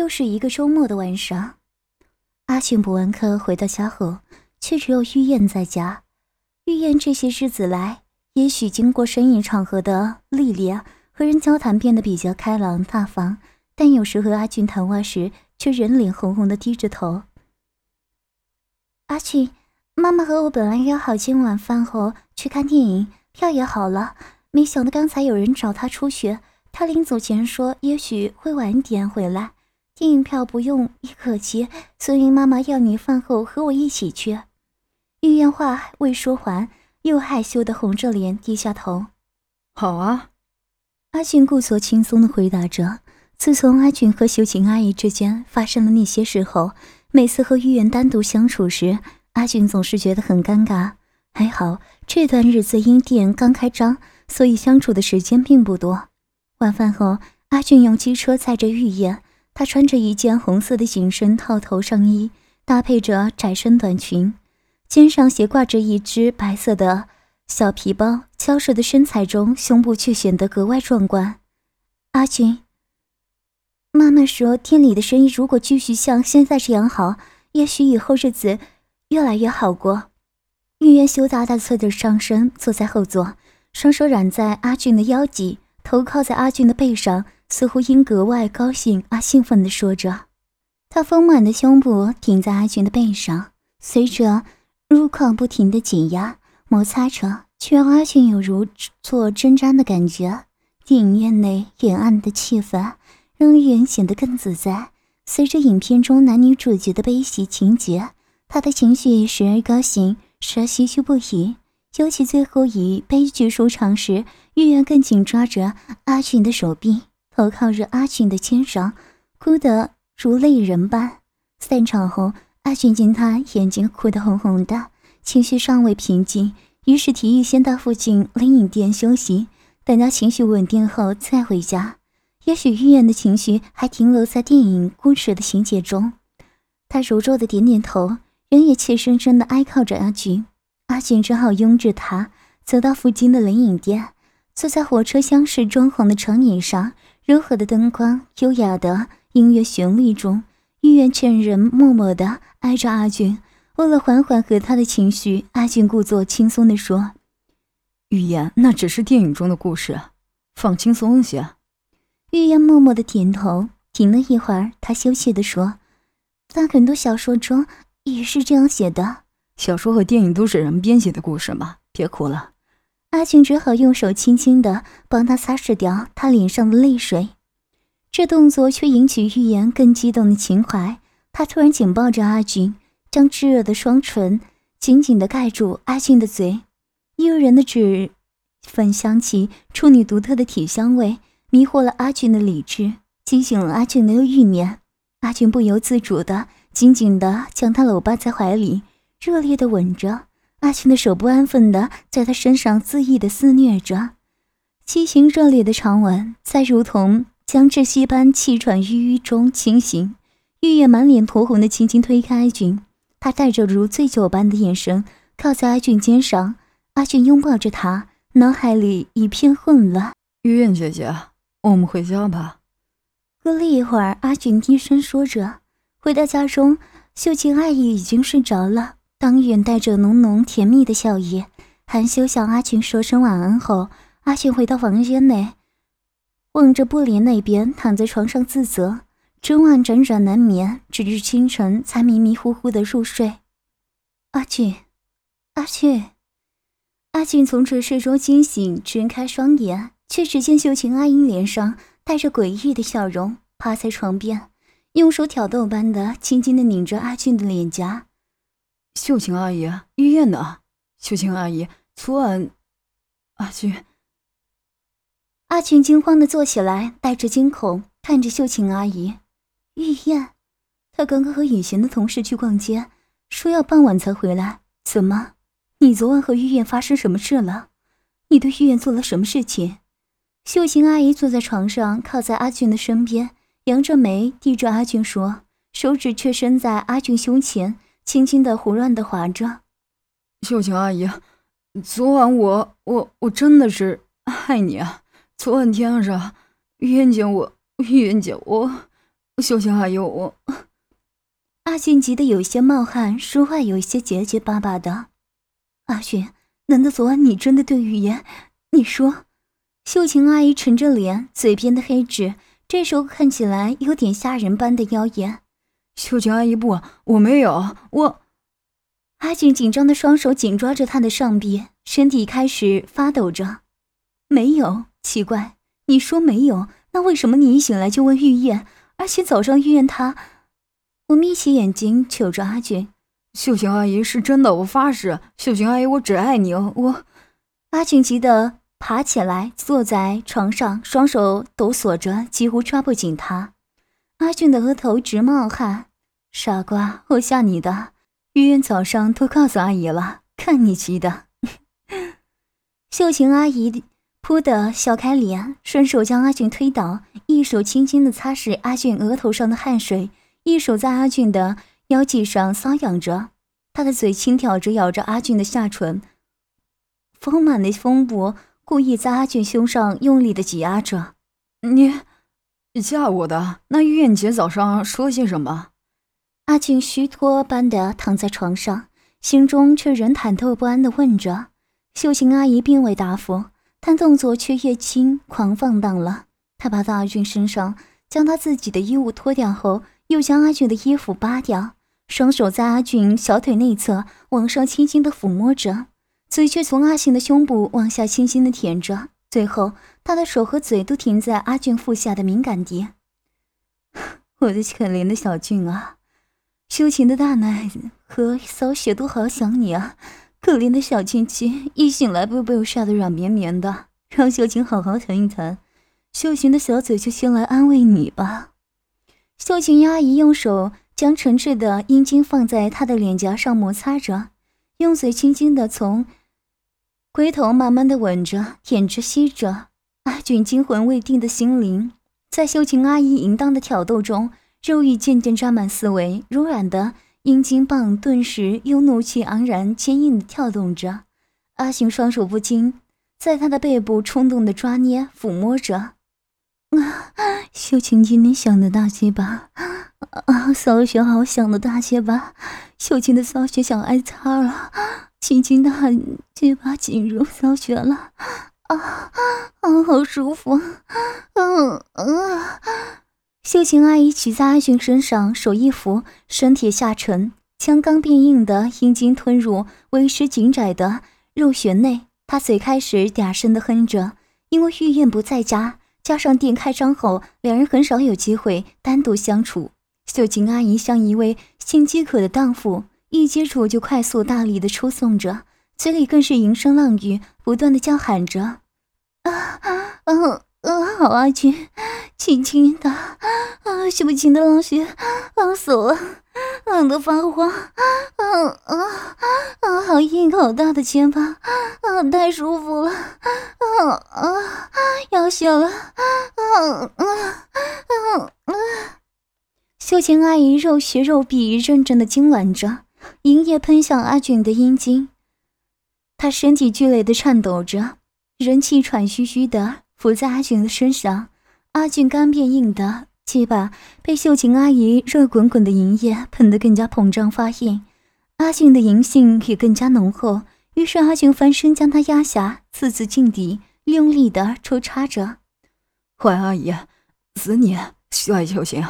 又是一个周末的晚上，阿俊补完课回到家后，却只有玉燕在家。玉燕这些日子来，也许经过生意场合的历练，和人交谈变得比较开朗大方，但有时和阿俊谈话时，却人脸红红的低着头。阿俊，妈妈和我本来约好今晚饭后去看电影，票也好了，没想到刚才有人找他出去，他临走前说也许会晚点回来。电影票不用也可及，所以妈妈要你饭后和我一起去。玉燕话未说完，又害羞的红着脸低下头。好啊，阿俊故作轻松的回答着。自从阿俊和秀琴阿姨之间发生了那些事后，每次和玉燕单独相处时，阿俊总是觉得很尴尬。还好这段日子因店刚开张，所以相处的时间并不多。晚饭后，阿俊用机车载着玉燕。她穿着一件红色的紧身套头上衣，搭配着窄身短裙，肩上斜挂着一只白色的小皮包，娇瘦的身材中，胸部却显得格外壮观。阿俊，妈妈说，店里的生意如果继续像现在这样好，也许以后日子越来越好过。玉渊羞答答侧着上身，坐在后座，双手揽在阿俊的腰际，头靠在阿俊的背上。似乎因格外高兴而兴奋地说着，他丰满的胸部顶在阿俊的背上，随着乳况不停地挤压摩擦着，却让阿俊有如坐针毡的感觉。电影院内阴暗的气氛让玉言显得更自在。随着影片中男女主角的悲喜情节，他的情绪时而高兴，时而唏嘘不已。尤其最后以悲剧收场时，玉言更紧抓着阿俊的手臂。头靠着阿俊的肩上，哭得如泪人般。散场后，阿俊见他眼睛哭得红红的，情绪尚未平静，于是提议先到附近冷饮店休息，等他情绪稳定后再回家。也许玉燕的情绪还停留在电影故事的情节中。他柔弱的点点头，仍也怯生生的挨靠着阿俊。阿俊只好拥着他走到附近的冷饮店，坐在火车厢式装潢的长椅上。柔和的灯光，优雅的音乐旋律中，玉燕劝人默默地挨着阿俊。为了缓缓和他的情绪，阿俊故作轻松地说：“玉言，那只是电影中的故事，放轻松些。”玉言默默地点头。停了一会儿，他羞怯地说：“在很多小说中也是这样写的。小说和电影都是人编写的故事嘛，别哭了。”阿俊只好用手轻轻的帮他擦拭掉他脸上的泪水，这动作却引起玉言更激动的情怀。他突然紧抱着阿俊，将炙热的双唇紧紧的盖住阿俊的嘴。诱人的脂粉香气，处女独特的体香味，迷惑了阿俊的理智，惊醒了阿俊的欲念。阿俊不由自主地紧紧地将他搂抱在怀里，热烈的吻着。阿俊的手不安分的在他身上恣意的肆虐着，激情热烈的长吻在如同将窒息般气喘吁吁中清醒。玉叶满脸酡红的轻轻推开阿俊，他带着如醉酒般的眼神靠在阿俊肩上。阿俊拥抱着他，脑海里一片混乱。玉燕姐姐，我们回家吧。过了一会儿，阿俊低声说着。回到家中，秀琴阿姨已经睡着了。当远带着浓浓甜蜜的笑意，含羞向阿俊说声晚安后，阿俊回到房间内，望着布帘那边，躺在床上自责，整晚辗转难眠，直至清晨才迷迷糊糊的入睡。阿俊，阿俊，阿俊从沉睡中惊醒，睁开双眼，却只见秀琴阿英脸上带着诡异的笑容，趴在床边，用手挑逗般的轻轻的拧着阿俊的脸颊。秀琴阿姨，玉燕呢？秀琴阿姨，昨晚阿俊……阿俊惊慌的坐起来，带着惊恐看着秀琴阿姨。玉燕，他刚刚和以前的同事去逛街，说要傍晚才回来。怎么，你昨晚和玉燕发生什么事了？你对玉燕做了什么事情？秀琴阿姨坐在床上，靠在阿俊的身边，扬着眉，对着阿俊说，手指却伸在阿俊胸前。轻轻的、胡乱的划着。秀琴阿姨，昨晚我我我真的是爱你啊！昨晚天上，玉燕姐我玉燕姐我秀琴阿姨，我……阿俊急得有些冒汗，说话有些结结巴巴的。阿雪，难道昨晚你真的对玉言？你说？秀琴阿姨沉着脸，嘴边的黑痣这时候看起来有点吓人般的妖艳。秀琴阿姨，不，我没有，我……阿俊紧张的双手紧抓着她的上臂，身体开始发抖着。没有，奇怪，你说没有，那为什么你一醒来就问玉燕，而且早上玉燕她……我眯起眼睛瞅着阿俊。秀琴阿姨是真的，我发誓，秀琴阿姨，我只爱你哦，我……阿俊急得。爬起来，坐在床上，双手抖擞着，几乎抓不紧他。阿俊的额头直冒汗。傻瓜，我吓你的。玉燕早上都告诉阿姨了，看你急的。秀琴阿姨扑的笑开脸，顺手将阿俊推倒，一手轻轻的擦拭阿俊额头上的汗水，一手在阿俊的腰际上搔痒着，她的嘴轻挑着咬着阿俊的下唇，丰满的丰部。故意在阿俊胸上用力的挤压着，你吓我的。那玉燕姐早上说些什么？阿俊虚脱般的躺在床上，心中却仍忐忑不安的问着。秀琴阿姨并未答复，但动作却越轻狂放荡了。她爬到阿俊身上，将他自己的衣物脱掉后，又将阿俊的衣服扒掉，双手在阿俊小腿内侧往上轻轻的抚摸着。嘴却从阿信的胸部往下轻轻的舔着，最后他的手和嘴都停在阿俊腹下的敏感地。我的可怜的小俊啊，秀琴的大奶和扫雪都好想你啊！可怜的小俊俊，一醒来不被我吓得软绵绵的，让秀琴好好疼一疼。秀琴的小嘴就先来安慰你吧。秀琴阿姨用手将沉滞的阴茎放在他的脸颊上摩擦着，用嘴轻轻的从。龟头慢慢的吻着、舔着、吸着，阿俊惊魂未定的心灵，在秀琴阿姨淫荡的挑逗中，肉欲渐渐沾满四围，柔软的阴茎棒顿时又怒气昂然、坚硬的跳动着。阿信双手不禁在他的背部冲动的抓捏、抚摸着。啊，秀琴今天想的大些吧？啊，骚雪好想的大些吧？秀琴的骚穴想挨擦了。轻轻的很，嘴巴进入骚穴了，啊啊，好舒服，嗯嗯。秀琴阿姨骑在阿寻身上，手一扶，身体下沉，将刚变硬的阴茎吞入为时紧窄的肉穴内。她嘴开始嗲声的哼着，因为玉燕不在家，加上店开张后，两人很少有机会单独相处。秀琴阿姨像一位性饥渴的荡妇。一接触就快速大力的出送着，嘴里更是淫声浪语，不断的叫喊着：“啊啊啊啊！好阿俊，轻轻的，啊，秀琴的浪穴，浪死了，浪得发慌，啊啊啊！好硬好大的肩膀，啊，太舒服了，啊啊，要血了，啊啊啊啊！秀琴阿姨肉穴肉壁认真的痉挛着。银液喷向阿俊的阴茎，他身体剧烈的颤抖着，人气喘吁吁的伏在阿俊的身上。阿俊干变硬的鸡巴被秀琴阿姨热滚滚的银液喷得更加膨胀发硬，阿俊的淫性也更加浓厚。于是阿俊翻身将他压下，次次进底，用力的抽插着。坏阿姨，死你！坏秀琴，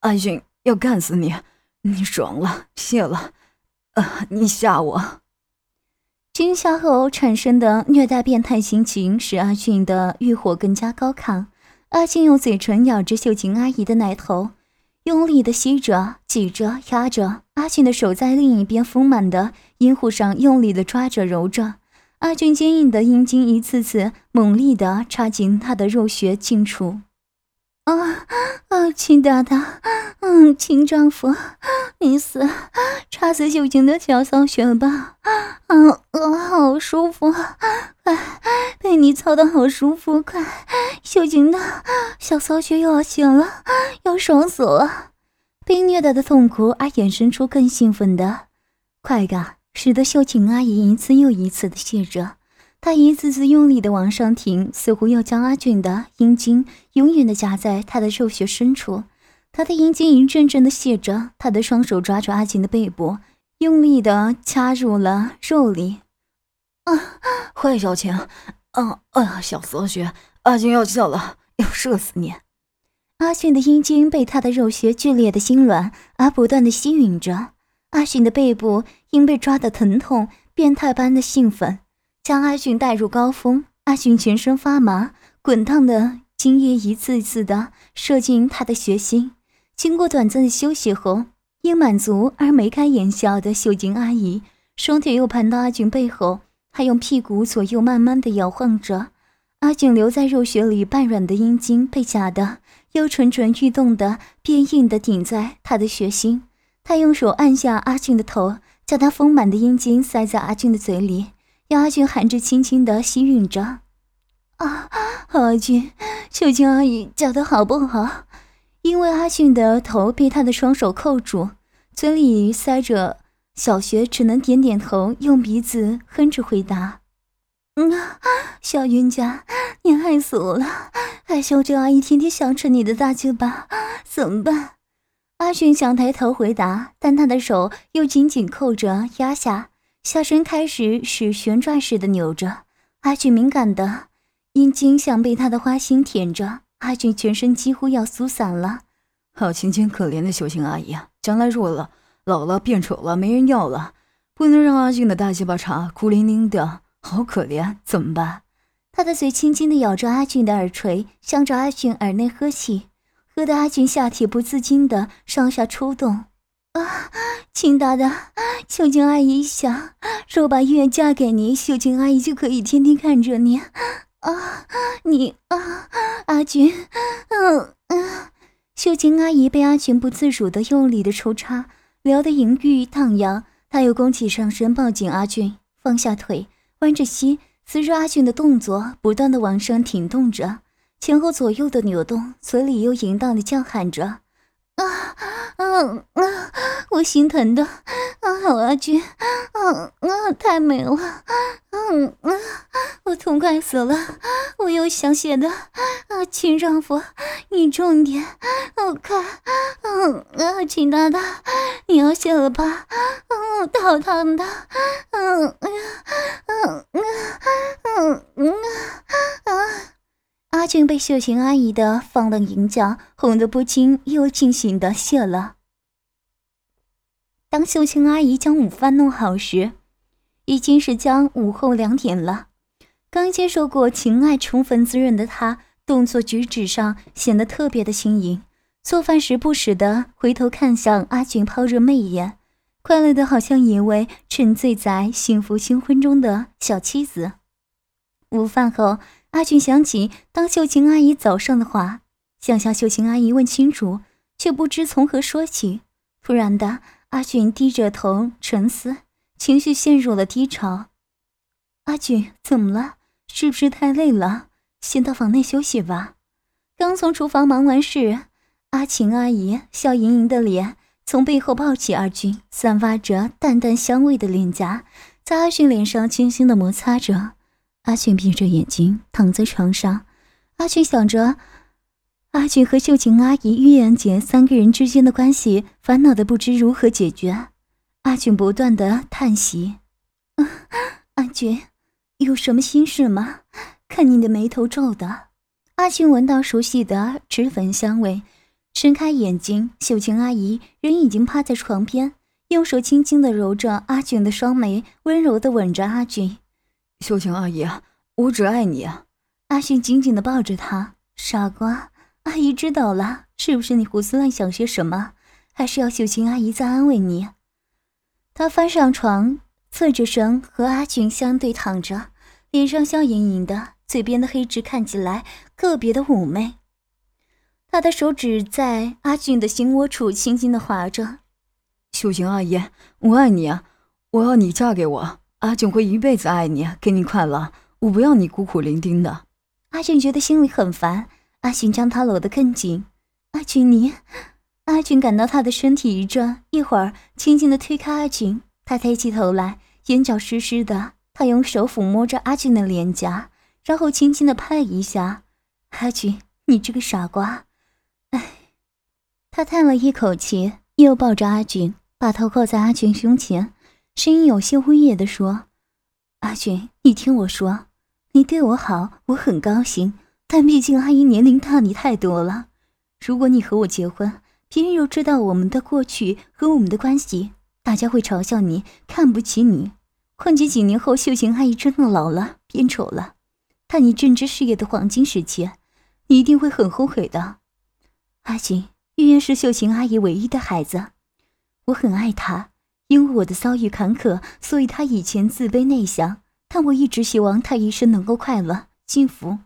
阿俊要干死你！你爽了，谢了。啊！你吓我！惊吓后产生的虐待变态心情，使阿俊的欲火更加高亢。阿俊用嘴唇咬着秀琴阿姨的奶头，用力的吸着、挤着、压着。阿俊的手在另一边丰满的阴户上用力的抓着、揉着。阿俊坚硬的阴茎一次次猛力的插进他的肉穴进出。啊啊，亲大大，嗯，亲丈夫，你死，插死秀琴的小骚穴吧，啊啊，好舒服，快，被你操的好舒服，快，秀琴的小骚穴又要醒了，要爽死了，被虐待的痛苦而衍生出更兴奋的快感，使得秀琴阿姨一次又一次的谢着。他一次次用力的往上挺，似乎要将阿俊的阴茎永远的夹在他的肉穴深处。他的阴茎一阵阵的泄着，他的双手抓住阿俊的背部，用力的掐入了肉里。啊，坏小青！啊，哎呀，小色穴，阿俊要叫了，要射死你！阿俊的阴茎被他的肉穴剧烈的痉挛而不断的吸吮着，阿俊的背部因被抓的疼痛，变态般的兴奋，将阿俊带入高峰。阿俊全身发麻，滚烫的精液一次次的射进他的血心。经过短暂的休息后，因满足而眉开眼笑的秀晶阿姨，双腿又盘到阿俊背后，还用屁股左右慢慢的摇晃着。阿俊留在肉穴里半软的阴茎被夹的。又蠢蠢欲动的，变硬的顶在他的血心。他用手按下阿俊的头，将他丰满的阴茎塞在阿俊的嘴里，阿俊含着轻轻的吸吮着。啊，阿俊，秀清阿姨叫的好不好？因为阿俊的头被他的双手扣住，嘴里塞着小穴，只能点点头，用鼻子哼着回答。嗯啊，小冤家，你害死我了！害羞这阿姨天天想吃你的大嘴巴，怎么办？阿俊想抬头回答，但他的手又紧紧扣着压下，下身开始使旋转似的扭着。阿俊敏感的阴茎像被他的花心舔着，阿俊全身几乎要酥散了。好清清可怜的修行阿姨啊，将来弱了，老了变丑了，没人要了，不能让阿俊的大鸡巴茶孤零零的。好可怜，怎么办？他的嘴轻轻地咬着阿俊的耳垂，向着阿俊耳内喝气，喝得阿俊下体不自禁的上下抽动。啊，亲大大，秀静阿姨想，若把医院嫁给你，秀静阿姨就可以天天看着你。啊，你啊，阿俊，嗯嗯。秀琴阿姨被阿俊不自主的用力的抽插，撩得淫欲荡漾，她又弓起上身抱紧阿俊，放下腿。弯着膝，随着阿俊的动作，不断的往上挺动着，前后左右的扭动，嘴里又淫荡的叫喊着：“啊啊啊！我心疼的。啊，好阿俊，啊啊，太美了，嗯啊，我痛快死了，我又想写的。啊，亲丈夫，你重点，我看，嗯啊，亲大大，你要写了吧？嗯，好烫的，嗯嗯嗯嗯嗯啊！阿俊被秀琴阿姨的放浪淫叫哄得不禁又尽情的谢了。当秀琴阿姨将午饭弄好时，已经是将午后两点了。刚接受过情爱充分滋润的她，动作举止上显得特别的轻盈。做饭时不时的回头看向阿俊，抛着媚眼，快乐的好像一位沉醉在幸福新婚中的小妻子。午饭后，阿俊想起当秀琴阿姨早上的话，想向秀琴阿姨问清楚，却不知从何说起。突然的，阿俊低着头沉思，情绪陷入了低潮。阿俊，怎么了？是不是太累了？先到房内休息吧。刚从厨房忙完事。阿晴阿姨笑盈盈的脸从背后抱起阿俊，散发着淡淡香味的脸颊，在阿俊脸上轻轻的摩擦着。阿俊闭着眼睛躺在床上，阿俊想着阿俊和秀琴阿姨、玉妍姐三个人之间的关系，烦恼的不知如何解决。阿俊不断的叹息：“阿俊，有什么心事吗？看你的眉头皱的。”阿俊闻到熟悉的脂粉香味。睁开眼睛，秀琴阿姨人已经趴在床边，用手轻轻的揉着阿俊的双眉，温柔的吻着阿俊。秀琴阿姨，我只爱你。阿俊紧紧的抱着她。傻瓜，阿姨知道了，是不是你胡思乱想些什么？还是要秀琴阿姨再安慰你？她翻上床，侧着身和阿俊相对躺着，脸上笑盈盈的，嘴边的黑痣看起来特别的妩媚。她的手指在阿俊的心窝处轻轻的划着。秀琴阿姨，我爱你啊！我要你嫁给我，阿俊会一辈子爱你，给你快乐。我不要你孤苦伶仃的。阿俊觉得心里很烦。阿俊将他搂得更紧。阿俊，你……阿俊感到他的身体一转，一会儿轻轻的推开阿俊。他抬起头来，眼角湿湿的。他用手抚摸着阿俊的脸颊，然后轻轻的拍一下。阿俊，你这个傻瓜！他叹了一口气，又抱着阿俊，把头靠在阿俊胸前，声音有些呜咽地说：“阿俊，你听我说，你对我好，我很高兴。但毕竟阿姨年龄大你太多了。如果你和我结婚，别人又知道我们的过去和我们的关系，大家会嘲笑你，看不起你。况且几年后，秀琴阿姨真的老了，变丑了，但你政治事业的黄金时期，你一定会很后悔的。阿锦。”玉燕是秀琴阿姨唯一的孩子，我很爱她。因为我的遭遇坎坷，所以她以前自卑内向，但我一直希望她一生能够快乐幸福。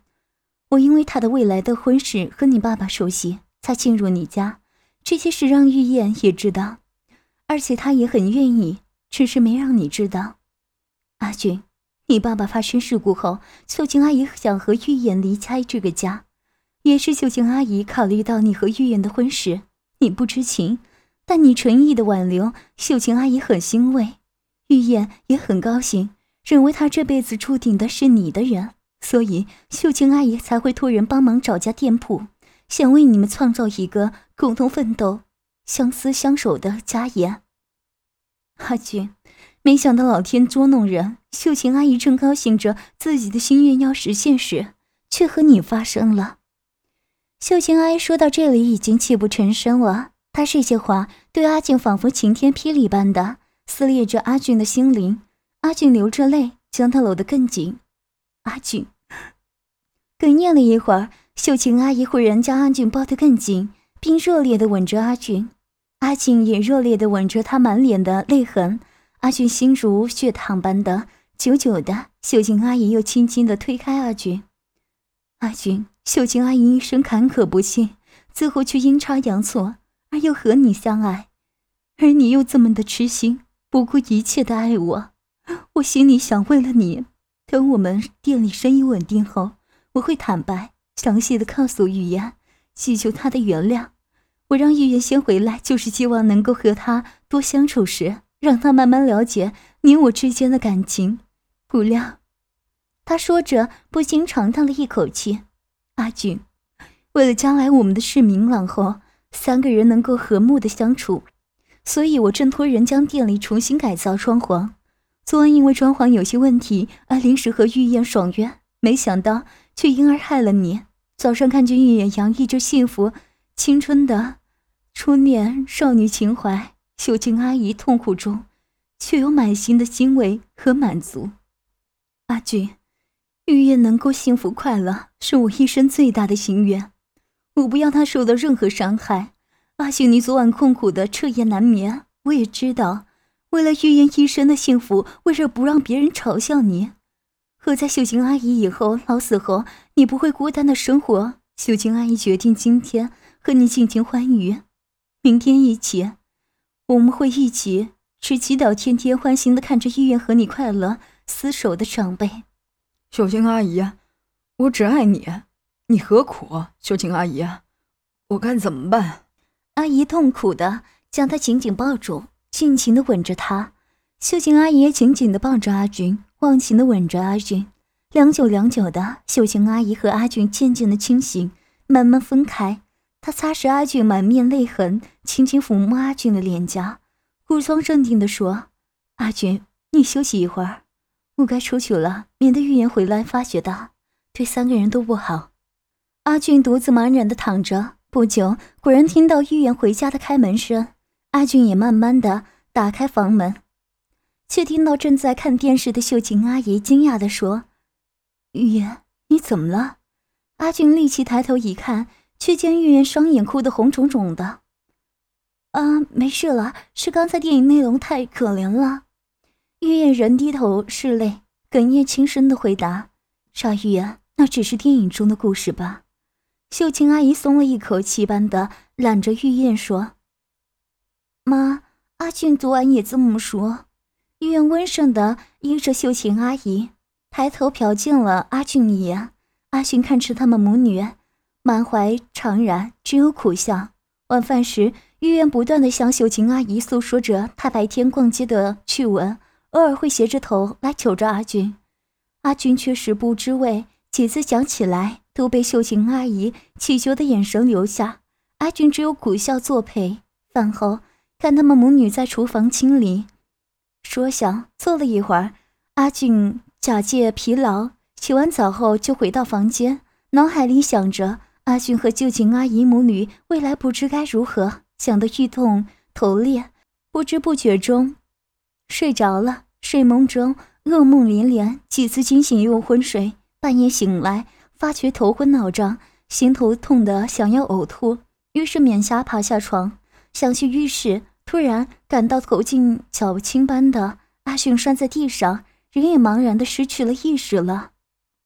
我因为她的未来的婚事和你爸爸熟悉，才进入你家。这些事让玉燕也知道，而且她也很愿意，只是没让你知道。阿俊，你爸爸发生事故后，秀琴阿姨想和玉燕离开这个家。也是秀琴阿姨考虑到你和玉燕的婚事，你不知情，但你诚意的挽留，秀琴阿姨很欣慰，玉燕也很高兴，认为她这辈子注定的是你的人，所以秀琴阿姨才会托人帮忙找家店铺，想为你们创造一个共同奋斗、相思相守的家园。阿俊，没想到老天捉弄人，秀琴阿姨正高兴着自己的心愿要实现时，却和你发生了。秀琴阿姨说到这里，已经泣不成声了。她这些话对阿俊仿佛晴天霹雳般的撕裂着阿俊的心灵。阿俊流着泪，将她搂得更紧。阿俊哽咽了一会儿，秀琴阿姨忽然将阿俊抱得更紧，并热烈地吻着阿俊。阿俊也热烈地吻着她满脸的泪痕。阿俊心如血淌般的久久的。秀琴阿姨又轻轻地推开阿俊。阿俊。秀琴阿姨一生坎坷不幸，最后却阴差阳错而又和你相爱，而你又这么的痴心，不顾一切的爱我。我心里想，为了你，等我们店里生意稳定后，我会坦白详细的告诉玉言，祈求他的原谅。我让玉言先回来，就是希望能够和他多相处时，让他慢慢了解你我之间的感情。不料，他说着，不禁长叹了一口气。阿俊，为了将来我们的事明朗后，三个人能够和睦的相处，所以我正托人将店里重新改造装潢。昨晚因为装潢有些问题而临时和玉燕爽约，没想到却因而害了你。早上看见玉燕洋溢着幸福、青春的初恋少女情怀，秀琴阿姨痛苦中却有满心的欣慰和满足。阿俊。玉燕能够幸福快乐，是我一生最大的心愿。我不要她受到任何伤害。阿信，你昨晚痛苦的彻夜难眠，我也知道。为了玉燕一生的幸福，为了不让别人嘲笑你，和在秀琴阿姨以后老死后，你不会孤单的生活。秀琴阿姨决定今天和你尽情欢愉，明天一起，我们会一起去祈祷，天天欢心的看着医院和你快乐厮守的长辈。秀琴阿姨，我只爱你，你何苦？秀琴阿姨，我该怎么办？阿姨痛苦的将她紧紧抱住，尽情的吻着她。秀琴阿姨紧紧的抱着阿俊，忘情的吻着阿俊。良久良久的，秀琴阿姨和阿俊渐渐的清醒，慢慢分开。她擦拭阿俊满面泪痕，轻轻抚摸阿俊的脸颊，故装镇定的说：“阿俊，你休息一会儿。”我该出去了，免得玉言回来发觉到，对三个人都不好。阿俊独自茫然的躺着，不久，果然听到玉言回家的开门声。阿俊也慢慢的打开房门，却听到正在看电视的秀琴阿姨惊讶的说：“玉言，你怎么了？”阿俊立即抬头一看，却见玉言双眼哭得红肿肿的。啊，没事了，是刚才电影内容太可怜了。玉燕人低头拭泪，哽咽轻声的回答：“傻玉啊，那只是电影中的故事吧？”秀琴阿姨松了一口气般的揽着玉燕说：“妈，阿俊昨晚也这么说。”玉燕温顺的依着秀琴阿姨，抬头瞟见了阿俊一眼。阿俊看着他们母女，满怀怅然，只有苦笑。晚饭时，玉燕不断的向秀琴阿姨诉说着她白天逛街的趣闻。偶尔会斜着头来求着阿俊，阿俊却食不知味，几次讲起来都被秀琴阿姨乞求的眼神留下。阿俊只有苦笑作陪。饭后，看他们母女在厨房清理，说想坐了一会儿，阿俊假借疲劳，洗完澡后就回到房间，脑海里想着阿俊和旧情阿姨母女未来不知该如何，想得欲痛头裂，不知不觉中睡着了。睡梦中噩梦连连，几次惊醒又昏睡，半夜醒来发觉头昏脑胀，心头痛得想要呕吐，于是勉强爬下床。想去浴室，突然感到头颈脚青般的阿迅摔在地上，人也茫然的失去了意识了。